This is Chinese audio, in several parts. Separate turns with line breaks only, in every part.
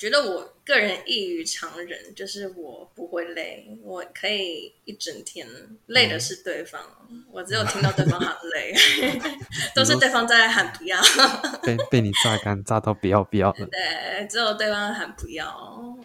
觉得我个人异于常人，就是我不会累，我可以一整天累的是对方，嗯、我只有听到对方喊累，都是对方在喊不要，
被被你榨干榨到不要不要了，
对，只有对方喊不要。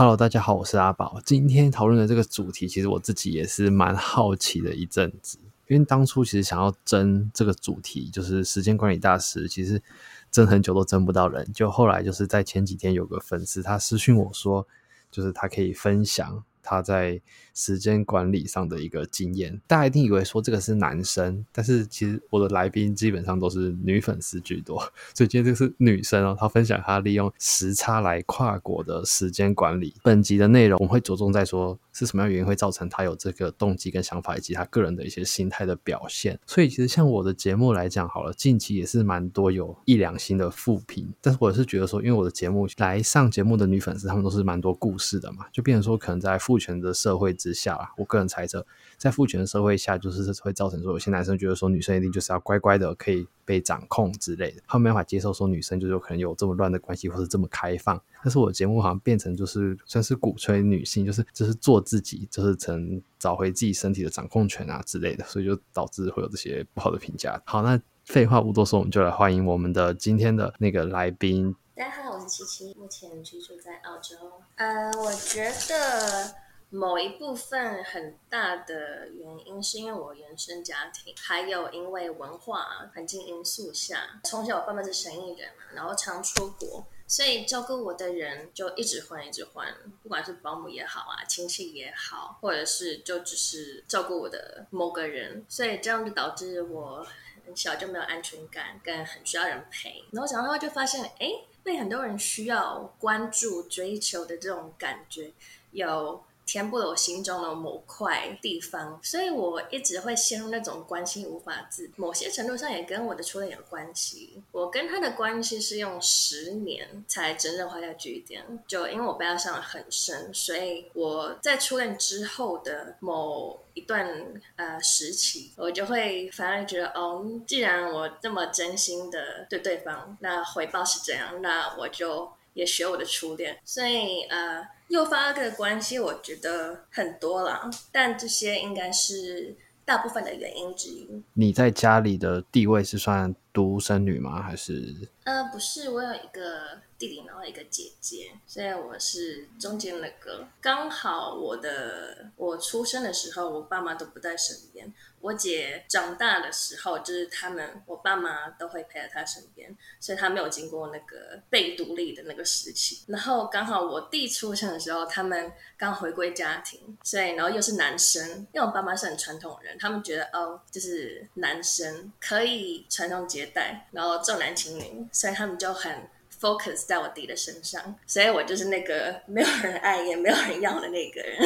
Hello，大家好，我是阿宝。今天讨论的这个主题，其实我自己也是蛮好奇的一阵子。因为当初其实想要争这个主题，就是时间管理大师，其实争很久都争不到人。就后来就是在前几天，有个粉丝他私讯我说，就是他可以分享。他在时间管理上的一个经验，大家一定以为说这个是男生，但是其实我的来宾基本上都是女粉丝居多，所以今天这个是女生哦，她分享她利用时差来跨国的时间管理。本集的内容我们会着重在说是什么样原因会造成他有这个动机跟想法，以及他个人的一些心态的表现。所以其实像我的节目来讲好了，近期也是蛮多有一两星的负评，但是我是觉得说，因为我的节目来上节目的女粉丝她们都是蛮多故事的嘛，就变成说可能在父权的社会之下，我个人猜测，在父权的社会下，就是会造成说有些男生觉得说女生一定就是要乖乖的，可以被掌控之类的，他没办法接受说女生就有可能有这么乱的关系，或是这么开放。但是我节目好像变成就是算是鼓吹女性，就是就是做自己，就是成找回自己身体的掌控权啊之类的，所以就导致会有这些不好的评价。好，那废话不多说，我们就来欢迎我们的今天的那个来宾。
大家好，我是七七，目前居住在澳洲。呃，我觉得。某一部分很大的原因是因为我原生家庭，还有因为文化环境因素下，从小我爸妈是生意人嘛，然后常出国，所以照顾我的人就一直换，一直换，不管是保姆也好啊，亲戚也好，或者是就只是照顾我的某个人，所以这样就导致我很小就没有安全感，跟很需要人陪。然后长大后就发现，哎，被很多人需要关注、追求的这种感觉有。填补了我心中的某块地方，所以我一直会陷入那种关心无法自。某些程度上也跟我的初恋有关系。我跟他的关系是用十年才真正画下句点。就因为我被他伤得很深，所以我在初恋之后的某一段呃时期，我就会反而觉得，哦，既然我这么真心的对对方，那回报是这样，那我就也学我的初恋。所以呃。诱发的关系，我觉得很多啦，但这些应该是大部分的原因之一。
你在家里的地位是算独生女吗？还是？
呃，不是，我有一个弟弟，然后一个姐姐，所以我是中间那个。刚好我的我出生的时候，我爸妈都不在身边。我姐长大的时候，就是他们，我爸妈都会陪在她身边，所以她没有经过那个被独立的那个时期。然后刚好我弟出生的时候，他们刚回归家庭，所以然后又是男生，因为我爸妈是很传统的人，他们觉得哦，就是男生可以传宗接待，然后重男轻女，所以他们就很 focus 在我弟的身上，所以我就是那个没有人爱也没有人要的那个人，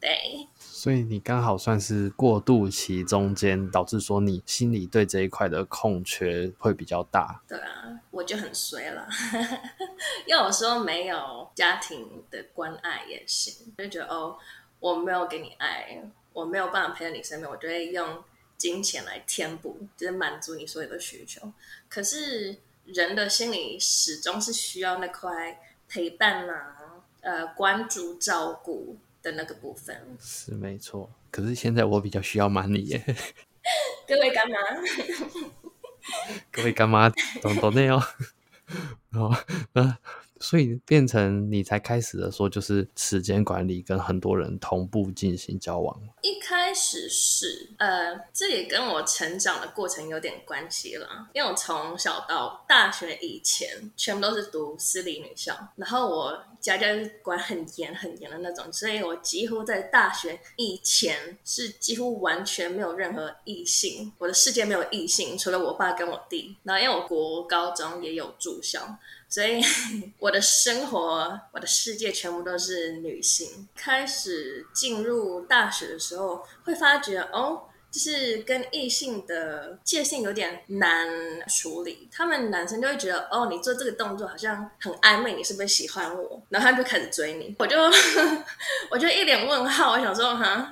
对。
所以你刚好算是过渡期中间，导致说你心里对这一块的空缺会比较大。
对啊，我就很衰了，因为有时候没有家庭的关爱也行，就觉得哦，我没有给你爱，我没有办法陪在你身边，我就会用金钱来填补，就是满足你所有的需求。可是人的心里始终是需要那块陪伴啊，呃，关注、照顾。的那个部分
是没错，可是现在我比较需要 money 耶。
各位干妈，
各位干妈，懂懂内哦。好，那。所以变成你才开始的说，就是时间管理跟很多人同步进行交往。
一开始是，呃，这也跟我成长的过程有点关系了。因为我从小到大学以前，全部都是读私立女校，然后我家家管很严很严的那种，所以我几乎在大学以前是几乎完全没有任何异性，我的世界没有异性，除了我爸跟我弟。然后因为我国高中也有住校。所以 我的生活，我的世界全部都是女性。开始进入大学的时候，会发觉哦，就是跟异性的界限有点难处理。他们男生就会觉得哦，你做这个动作好像很暧昧，你是不是喜欢我？然后他们就开始追你，我就 我就一脸问号，我想说哈，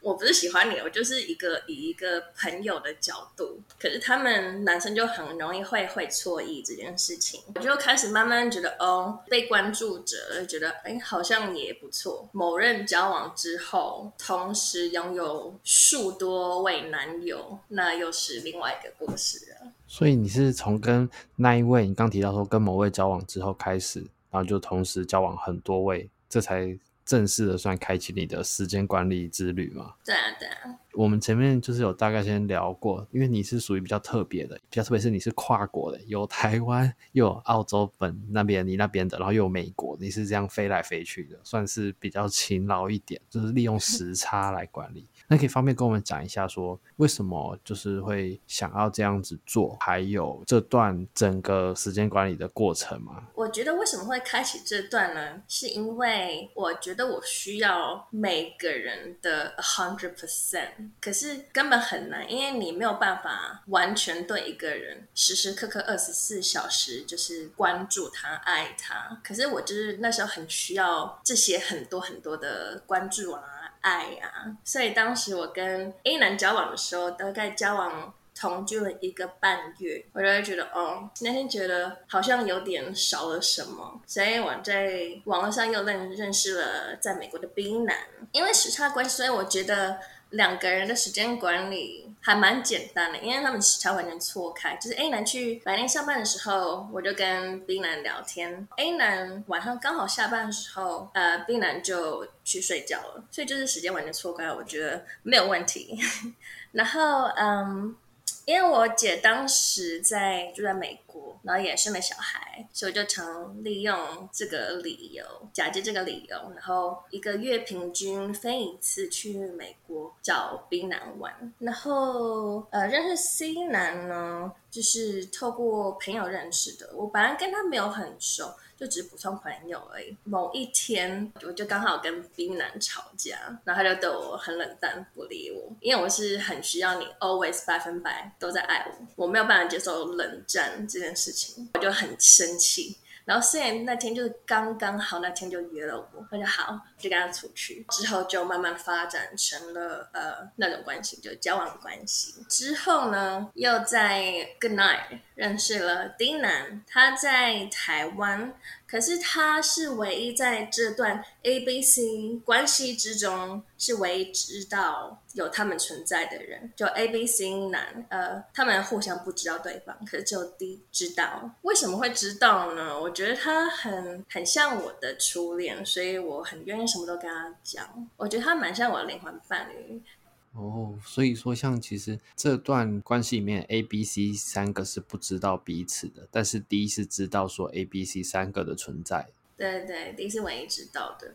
我不是喜欢你，我就是一个以一个朋友的角度。可是他们男生就很容易会会错意这件事情，我就开始慢慢觉得，哦，被关注者觉得，哎，好像也不错。某任交往之后，同时拥有数多位男友，那又是另外一个故事了。
所以你是从跟那一位，你刚提到说跟某位交往之后开始，然后就同时交往很多位，这才。正式的算开启你的时间管理之旅吗？
对啊，对啊。
我们前面就是有大概先聊过，因为你是属于比较特别的，比较特别是你是跨国的，有台湾又有澳洲本那边，你那边的，然后又有美国，你是这样飞来飞去的，算是比较勤劳一点，就是利用时差来管理。那可以方便跟我们讲一下，说为什么就是会想要这样子做，还有这段整个时间管理的过程吗？
我觉得为什么会开启这段呢？是因为我觉得我需要每个人的 a hundred percent，可是根本很难，因为你没有办法完全对一个人时时刻刻二十四小时就是关注他、爱他。可是我就是那时候很需要这些很多很多的关注啊。爱呀、所以当时我跟 A 男交往的时候，大概交往同居了一个半月，我就会觉得，哦，那天觉得好像有点少了什么，所以我在网络上又认认识了在美国的 B 男，因为时差关系，所以我觉得。两个人的时间管理还蛮简单的，因为他们时差完全错开。就是 A 男去白天上班的时候，我就跟 B 男聊天；A 男晚上刚好下班的时候，呃，B 男就去睡觉了。所以就是时间完全错开，我觉得没有问题。然后，嗯。因为我姐当时在住在美然后也生了小孩，所以我就常利用这个理由，假借这个理由，然后一个月平均飞一次去美国找冰男玩。然后呃，认识 C 男呢，就是透过朋友认识的。我本来跟他没有很熟。就只是普通朋友而已。某一天，我就刚好跟冰男吵架，然后他就对我很冷淡，不理我。因为我是很需要你 always 百分百都在爱我，我没有办法接受冷战这件事情，我就很生气。然后虽然那天就是刚刚好，那天就约了我，那就好，就跟他出去。之后就慢慢发展成了呃那种关系，就交往关系。之后呢，又在 Good Night 认识了丁男，他在台湾。可是他是唯一在这段 A B C 关系之中是唯一知道有他们存在的人，就 A B C 男，呃，他们互相不知道对方，可是只有 D 知道。为什么会知道呢？我觉得他很很像我的初恋，所以我很愿意什么都跟他讲。我觉得他蛮像我的灵魂伴侣。
哦，所以说，像其实这段关系里面，A、B、C 三个是不知道彼此的，但是 D 是知道说 A、B、C 三个的存在。
对对，D 是唯一知道的。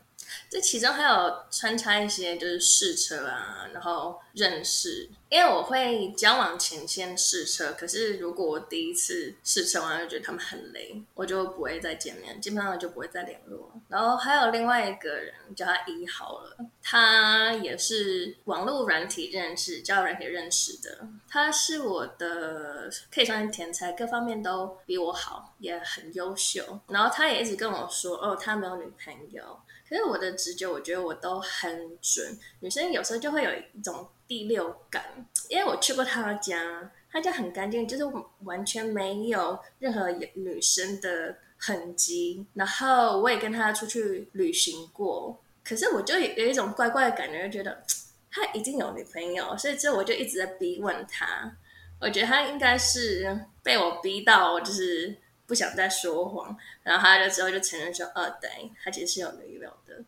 这其中还有穿插一些，就是试车啊，然后认识。因为我会交往前先试车，可是如果我第一次试车完就觉得他们很雷，我就不会再见面，基本上就不会再联络。然后还有另外一个人叫他一好了，他也是网络软体认识，交友软体认识的。他是我的可以算是天才，各方面都比我好，也很优秀。然后他也一直跟我说，哦，他没有女朋友。可是我的直觉，我觉得我都很准。女生有时候就会有一种第六感，因为我去过他家，他家很干净，就是完全没有任何女生的痕迹。然后我也跟他出去旅行过，可是我就有一种怪怪的感觉，就觉得他已经有女朋友，所以之后我就一直在逼问他。我觉得他应该是被我逼到，就是。不想再说谎，然后他就之后就承认说：“哦，对，他其实是有女友的。”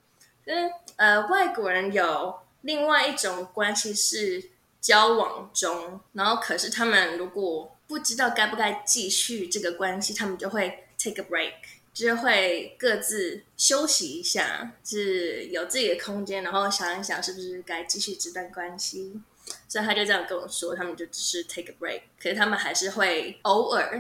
跟呃外国人有另外一种关系是交往中，然后可是他们如果不知道该不该继续这个关系，他们就会 take a break，就会各自休息一下，是有自己的空间，然后想一想是不是该继续这段关系。所以他就这样跟我说，他们就只是 take a break，可是他们还是会偶尔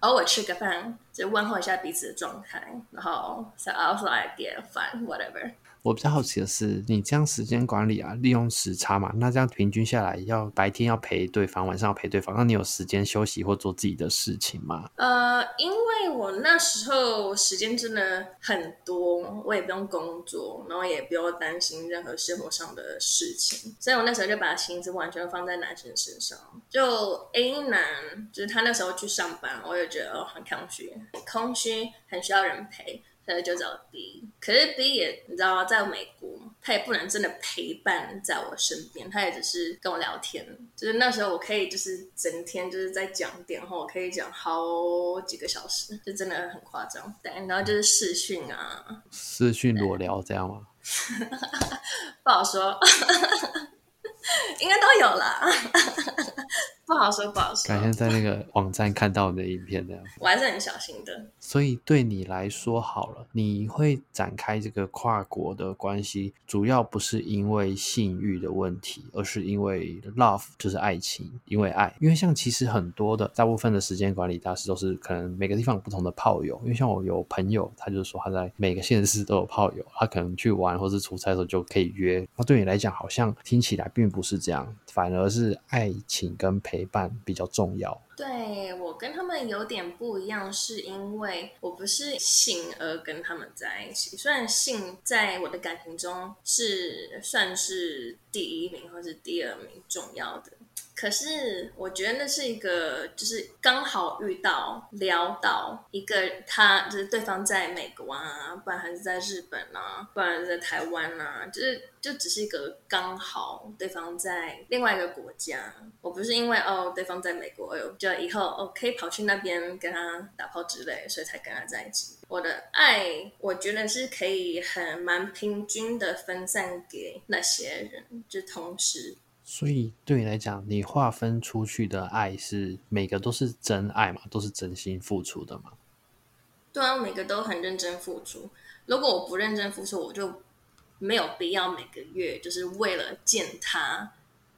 偶尔吃个饭，就问候一下彼此的状态，然后 so I was like yeah fine whatever。
我比较好奇的是，你这样时间管理啊，利用时差嘛，那这样平均下来，要白天要陪对方，晚上要陪对方，那你有时间休息或做自己的事情吗？
呃，因为我那时候时间真的很多，我也不用工作，然后也不用担心任何生活上的事情，所以我那时候就把心思完全放在男生身上。就 A 男，就是他那时候去上班，我也觉得很空虚，空虚，很需要人陪。所以就找 B，可是 B 也你知道，在美国，他也不能真的陪伴在我身边，他也只是跟我聊天。就是那时候我可以就是整天就是在讲电话，我可以讲好几个小时，就真的很夸张。对，然后就是视讯啊，
视讯裸聊这样吗？
不好说，应该都有啦。不好说，不好说。
改天在那个网站看到你的影片，这样
我还是很小心的。
所以对你来说，好了，你会展开这个跨国的关系，主要不是因为性欲的问题，而是因为 love，就是爱情，因为爱。因为像其实很多的大部分的时间管理大师都是可能每个地方有不同的炮友。因为像我有朋友，他就说他在每个县市都有炮友，他可能去玩或是出差的时候就可以约。那对你来讲，好像听起来并不是这样，反而是爱情跟陪。陪伴比较重要。
对，我跟他们有点不一样，是因为我不是性而跟他们在一起。虽然性在我的感情中是算是第一名或是第二名重要的。可是我觉得那是一个，就是刚好遇到聊到一个他，就是对方在美国啊，不然还是在日本啊，不然在台湾啊，就是就只是一个刚好对方在另外一个国家。我不是因为哦对方在美国，我就以后哦可以跑去那边跟他打炮之类，所以才跟他在一起。我的爱，我觉得是可以很蛮平均的分散给那些人，就同时。
所以对你来讲，你划分出去的爱是每个都是真爱嘛？都是真心付出的嘛？
对啊，每个都很认真付出。如果我不认真付出，我就没有必要每个月就是为了见他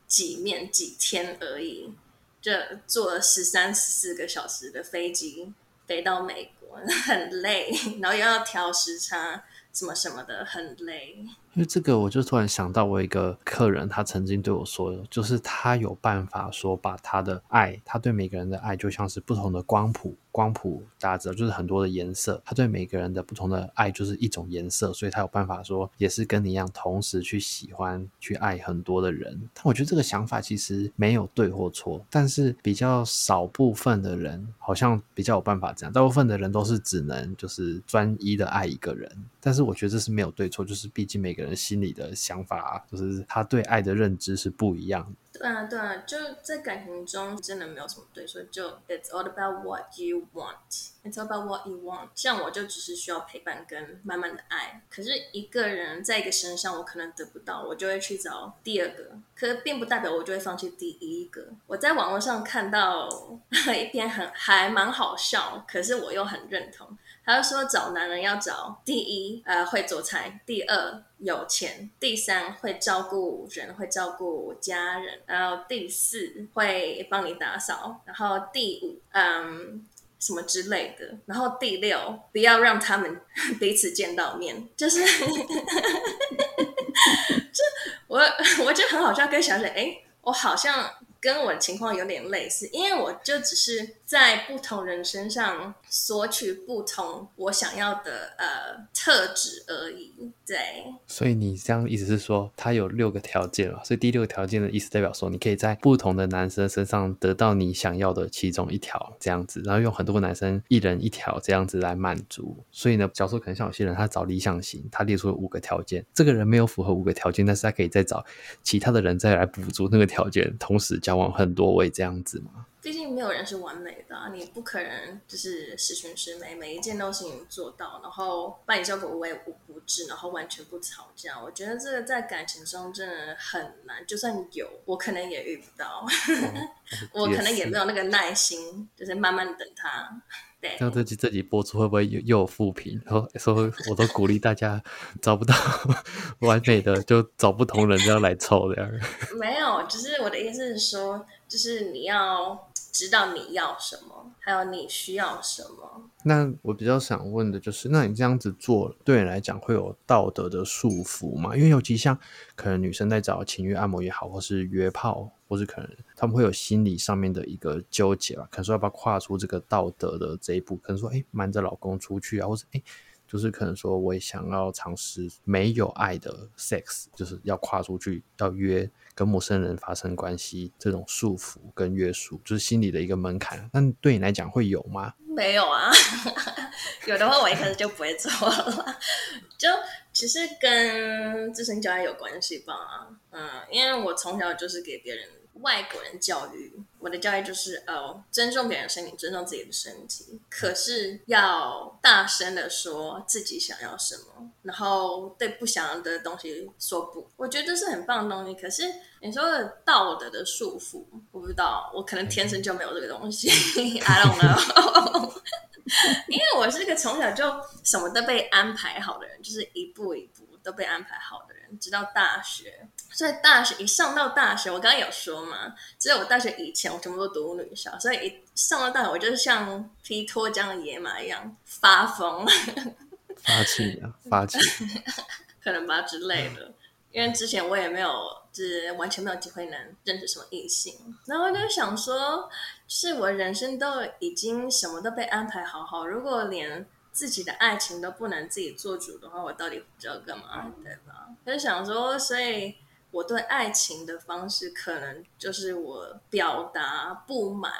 几面几天而已，就坐了十三十四个小时的飞机飞到美国，很累，然后又要调时差，什么什么的，很累。
因为这个，我就突然想到，我一个客人，他曾经对我说，就是他有办法说，把他的爱，他对每个人的爱，就像是不同的光谱，光谱大家知道，就是很多的颜色，他对每个人的不同的爱，就是一种颜色，所以他有办法说，也是跟你一样，同时去喜欢、去爱很多的人。但我觉得这个想法其实没有对或错，但是比较少部分的人，好像比较有办法这样，大部分的人都是只能就是专一的爱一个人。但是我觉得这是没有对错，就是毕竟每个人心里的想法，就是他对爱的认知是不一样的。
对啊，对啊，就在感情中真的没有什么对错，就 It's all about what you want. It's all about what you want. 像我就只是需要陪伴跟慢慢的爱。可是一个人在一个身上，我可能得不到，我就会去找第二个。可是并不代表我就会放弃第一个。我在网络上看到 一篇很还蛮好笑，可是我又很认同。他就说找男人要找第一，呃，会做菜；第二，有钱；第三，会照顾人，会照顾家人；然后第四，会帮你打扫；然后第五，嗯，什么之类的；然后第六，不要让他们 彼此见到面。就是，就我 我就很好笑，跟小姐，哎，我好像跟我的情况有点类似，因为我就只是。在不同人身上索取不同我想要的呃特质而已，对。
所以你这样意思是说，他有六个条件了，所以第六个条件的意思代表说，你可以在不同的男生身上得到你想要的其中一条，这样子，然后用很多个男生一人一条这样子来满足。所以呢，假如说可能像有些人他找理想型，他列出了五个条件，这个人没有符合五个条件，但是他可以再找其他的人再来补足那个条件，同时交往很多位这样子吗。
毕竟没有人是完美的，你不可能就是十全十美，每一件都是你做到，然后把你照顾无微然后完全不吵架。我觉得这个在感情中真的很难，就算有，我可能也遇不到，嗯、我可能也没有那个耐心，就是慢慢等他。对，
像这集这集播出会不会又又有负评？然后说我都鼓励大家找不到 完美的，就找不同人这样来凑这样。
没有，就是我的意思是说，就是你要。知道你要什么，还有你需要什么。
那我比较想问的就是，那你这样子做对你来讲会有道德的束缚吗？因为尤其像可能女生在找情欲按摩也好，或是约炮，或是可能他们会有心理上面的一个纠结吧，可能说要不要跨出这个道德的这一步？可能说，哎，瞒着老公出去啊，或是哎。就是可能说，我也想要尝试没有爱的 sex，就是要跨出去，要约跟陌生人发生关系，这种束缚跟约束，就是心里的一个门槛。但对你来讲会有吗？
没有啊，有的话我一开始就不会做了。就其实跟自身教育有关系吧。嗯，因为我从小就是给别人。外国人教育，我的教育就是哦，尊重别人的身体，尊重自己的身体，可是要大声的说自己想要什么，然后对不想要的东西说不。我觉得这是很棒的东西。可是你说的道德的束缚，我不知道，我可能天生就没有这个东西。I don't know，因为我是一个从小就什么都被安排好的人，就是一步一步都被安排好的人，直到大学。所以大学一上到大学，我刚刚有说嘛，只有我大学以前我全部都读女校，所以一上到大学，我就是像匹脱缰的野马一样发疯，
发气啊，发气，
可能吧之类的。因为之前我也没有，就是完全没有机会能认识什么异性，然后我就想说，就是我人生都已经什么都被安排好好，如果连自己的爱情都不能自己做主的话，我到底不知道干嘛，对吧？我就想说，所以。我对爱情的方式，可能就是我表达不满，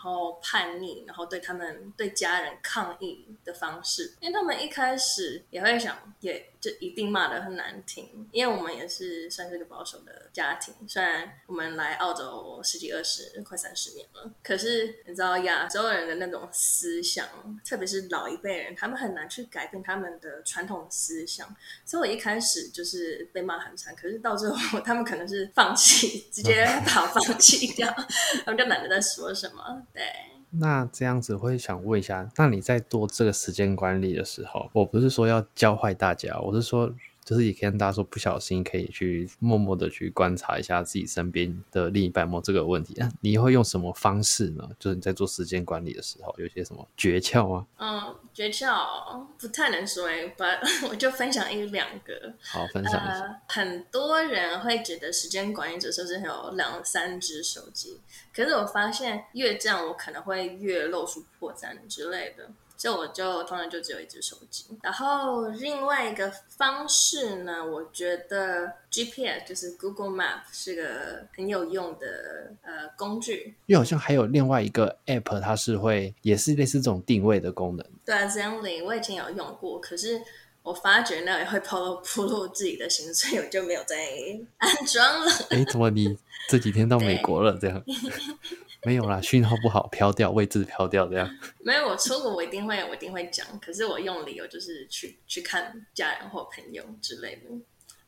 然后叛逆，然后对他们、对家人抗议的方式。因为他们一开始也会想，也就一定骂的很难听。因为我们也是算是个保守的家庭，虽然我们来澳洲十几、二十、快三十年了，可是你知道亚洲人的那种思想，特别是老一辈人，他们很难去改变他们的传统思想。所以我一开始就是被骂很惨，可是到最后。他们可能是放弃，直接把我放弃掉，他们就懒得再说什么。对，
那这样子会想问一下，那你在做这个时间管理的时候，我不是说要教坏大家，我是说。就是也可以跟大家说，不小心可以去默默的去观察一下自己身边的另一半有没有这个问题。那你会用什么方式呢？就是你在做时间管理的时候，有些什么诀窍吗？
嗯，诀窍不太能说诶，but 我就分享一两个。
好，分享一下。
呃，很多人会觉得时间管理者是不是有两三只手机？可是我发现越这样，我可能会越露出破绽之类的。所以我就通常就只有一只手机，然后另外一个方式呢，我觉得 GPS 就是 Google Map 是个很有用的呃工具。
因为好像还有另外一个 App，它是会也是类似这种定位的功能。
对啊，Zenly 我以前有用过，可是我发觉那也会暴露暴露自己的行程，所以我就没有再安装了。哎，
怎么你这几天到美国了？这样。没有啦，讯号不好，飘掉，位置飘掉这样。
没有，我出国我一定会，我一定会讲。可是我用理由就是去去看家人或朋友之类的。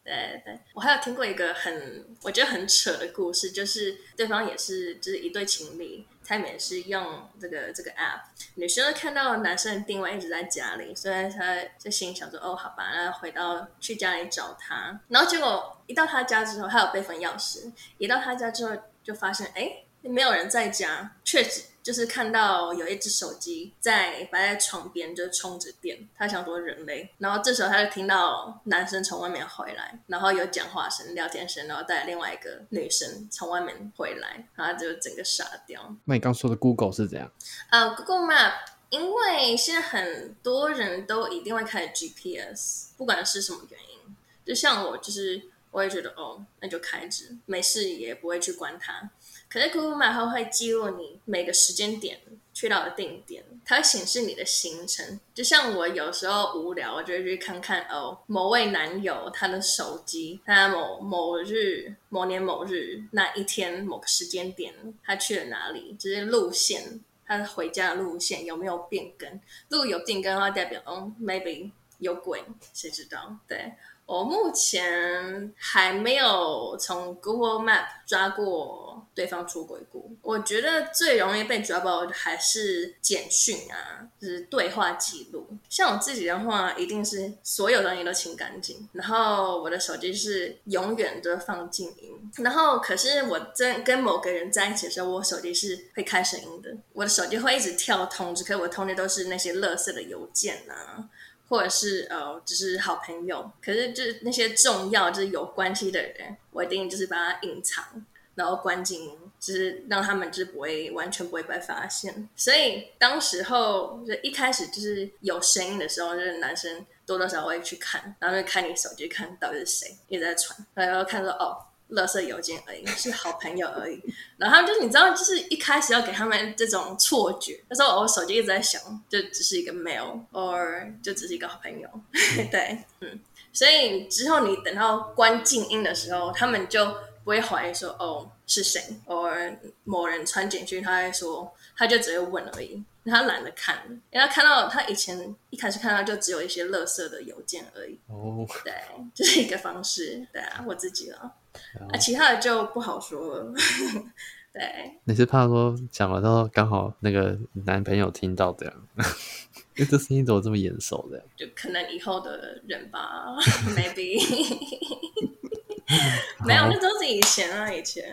对对，我还有听过一个很我觉得很扯的故事，就是对方也是就是一对情侣，他们也是用这个这个 app，女生看到男生的定位一直在家里，所以他就心想说哦，好吧，那回到去家里找他。然后结果一到他家之后，他有备份钥匙，一到他家之后就发现哎。没有人在家，确实就是看到有一只手机在摆在床边，就充着电。他想说人类，然后这时候他就听到男生从外面回来，然后有讲话声、聊天声，然后带另外一个女生从外面回来，然后他就整个傻掉。
那你刚说的 Google 是怎样？
呃，uh，Google Map，因为现在很多人都一定会开 GPS，不管是什么原因，就像我，就是我也觉得哦，那就开着，没事也不会去关它。可是 Google Map 它会记录你每个时间点去到的定点，它会显示你的行程。就像我有时候无聊，我就会去看看哦，某位男友他的手机，他某某日某年某日那一天某个时间点他去了哪里，就是路线，他回家的路线有没有变更？如果有变更的话，代表哦，maybe 有鬼，谁知道？对。我目前还没有从 Google Map 抓过对方出轨过。我觉得最容易被抓包的还是简讯啊，就是对话记录。像我自己的话，一定是所有东西都清干净，然后我的手机是永远都放静音。然后，可是我真跟某个人在一起的时候，我手机是会开声音的，我的手机会一直跳通知，可是我通知都是那些垃圾的邮件啊。或者是呃，只、是好朋友，可是就是那些重要就是有关系的人，我一定就是把它隐藏，然后关紧，就是让他们就是不会完全不会被发现。所以当时候就一开始就是有声音的时候，就是男生多多少少会去看，然后就看你手机看到底是谁一直在传，然后看说哦。垃圾邮件而已，是好朋友而已。然后就是你知道，就是一开始要给他们这种错觉。那时候我手机一直在响，就只是一个 mail，or 就只是一个好朋友。对，嗯。所以之后你等到关静音的时候，他们就不会怀疑说哦是谁，or 某人传简讯，他会说他就只会问而已。他懒得看，因为他看到他以前一开始看到就只有一些垃圾的邮件而已。哦，对，这、就是一个方式。对啊，我自己了。啊，其他的就不好说了。对，
你是怕说讲了之后刚好那个男朋友听到这样？因为这声音怎么这么眼熟的？
就可能以后的人吧，maybe。没有，那都是以前啊，以前。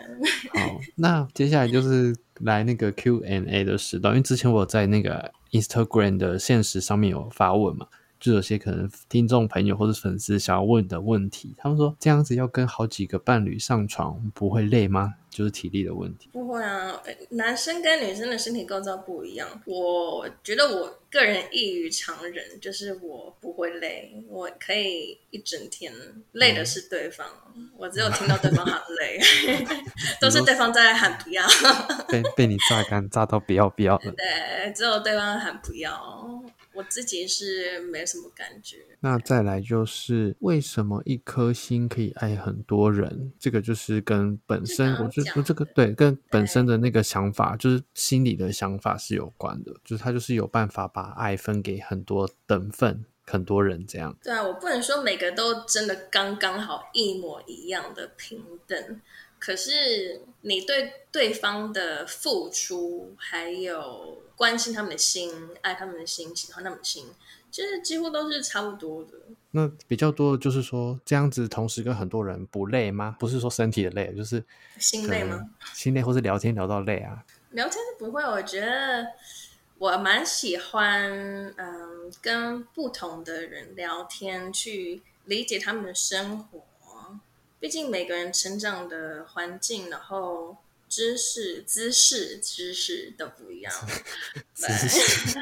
好，那接下来就是来那个 Q&A 的时段，因为之前我在那个 Instagram 的现实上面有发问嘛。就有些可能听众朋友或者粉丝想要问的问题，他们说这样子要跟好几个伴侣上床不会累吗？就是体力的问题。
不会啊，男生跟女生的身体构造不一样。我觉得我个人异于常人，就是我不会累，我可以一整天。累的是对方，嗯、我只有听到对方喊累，都是对方在喊不要，
被被你榨干榨到不要不要的。
对，只有对方喊不要。我自己是没什么感觉。
那再来就是为什么一颗心可以爱很多人？这个就是跟本身，我就说这个对，跟本身的那个想法，就是心里的想法是有关的。就是他就是有办法把爱分给很多等份，很多人这样。
对啊，我不能说每个都真的刚刚好一模一样的平等。可是你对对方的付出，还有关心他们的心、爱他们的心、喜欢他们的心，其实几乎都是差不多的。
那比较多的就是说，这样子同时跟很多人不累吗？不是说身体的累，就是
心累吗？
心累，或是聊天聊到累啊？
聊天是不会，我觉得我蛮喜欢，嗯，跟不同的人聊天，去理解他们的生活。毕竟每个人成长的环境，然后知识、姿势、知识都不一样。姿势，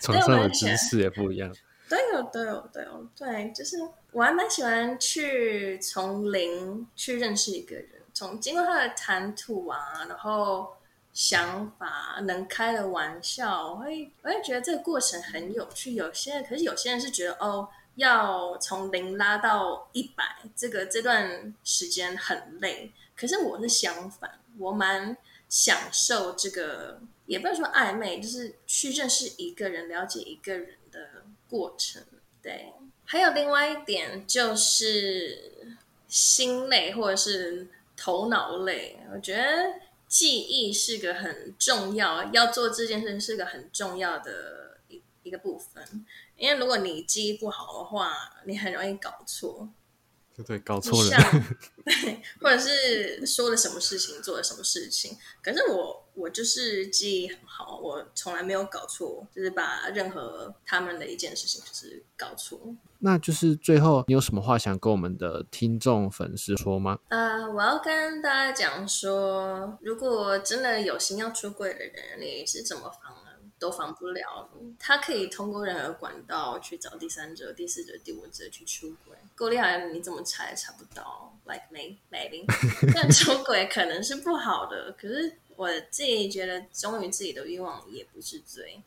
床上的姿势也不一样。
对哦，对哦，对哦，对，就是我还蛮喜欢去从零去认识一个人，从经过他的谈吐啊，然后想法，能开的玩笑，我会我会觉得这个过程很有趣。有些人，可是有些人是觉得哦。要从零拉到一百，这个这段时间很累。可是我是相反，我蛮享受这个，也不能说暧昧，就是去认识一个人、了解一个人的过程。对，还有另外一点就是心累或者是头脑累。我觉得记忆是个很重要，要做这件事是个很重要的一一个部分。因为如果你记忆不好的话，你很容易搞错。
对对，搞错了。
对，或者是说了什么事情，做了什么事情。可是我我就是记忆很好，我从来没有搞错，就是把任何他们的一件事情就是搞错。
那就是最后，你有什么话想跟我们的听众粉丝说吗？
呃，我要跟大家讲说，如果真的有心要出柜的人，你是怎么防？都防不了，他可以通过任何管道去找第三者、第四者、第五者去出轨。够厉害，你怎么查也查不到。Like me, maybe。但出轨可能是不好的，可是我自己觉得忠于自己的欲望也不是罪，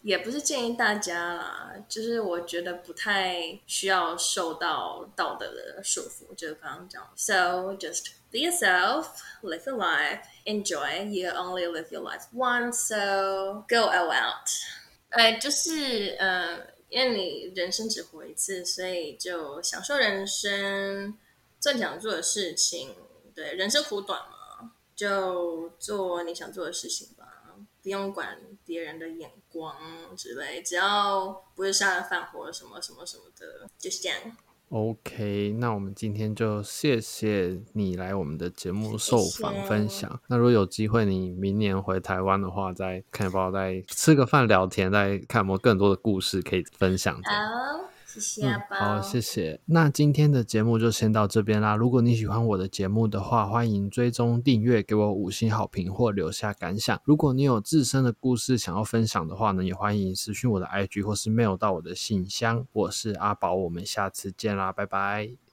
也不是建议大家啦。就是我觉得不太需要受到道德的束缚，就刚刚讲。So just be yourself, live your life. Enjoy, you only live your life once, so go all out. 呃，就是呃，因为你人生只活一次，所以就享受人生，做你想做的事情。对，人生苦短嘛，就做你想做的事情吧，不用管别人的眼光之类，只要不是杀人放火什么什么什么的，就是这样。
OK，那我们今天就谢谢你来我们的节目受访分享。谢谢。那如果有机会你明年回台湾的话，再看不要再吃个饭聊天，再看有没有更多的故事可以分享。
好。谢谢阿宝、
嗯。好，谢谢。那今天的节目就先到这边啦。如果你喜欢我的节目的话，欢迎追踪订阅，给我五星好评或留下感想。如果你有自身的故事想要分享的话呢，也欢迎私讯我的 IG 或是 mail 到我的信箱。我是阿宝，我们下次见啦，拜拜。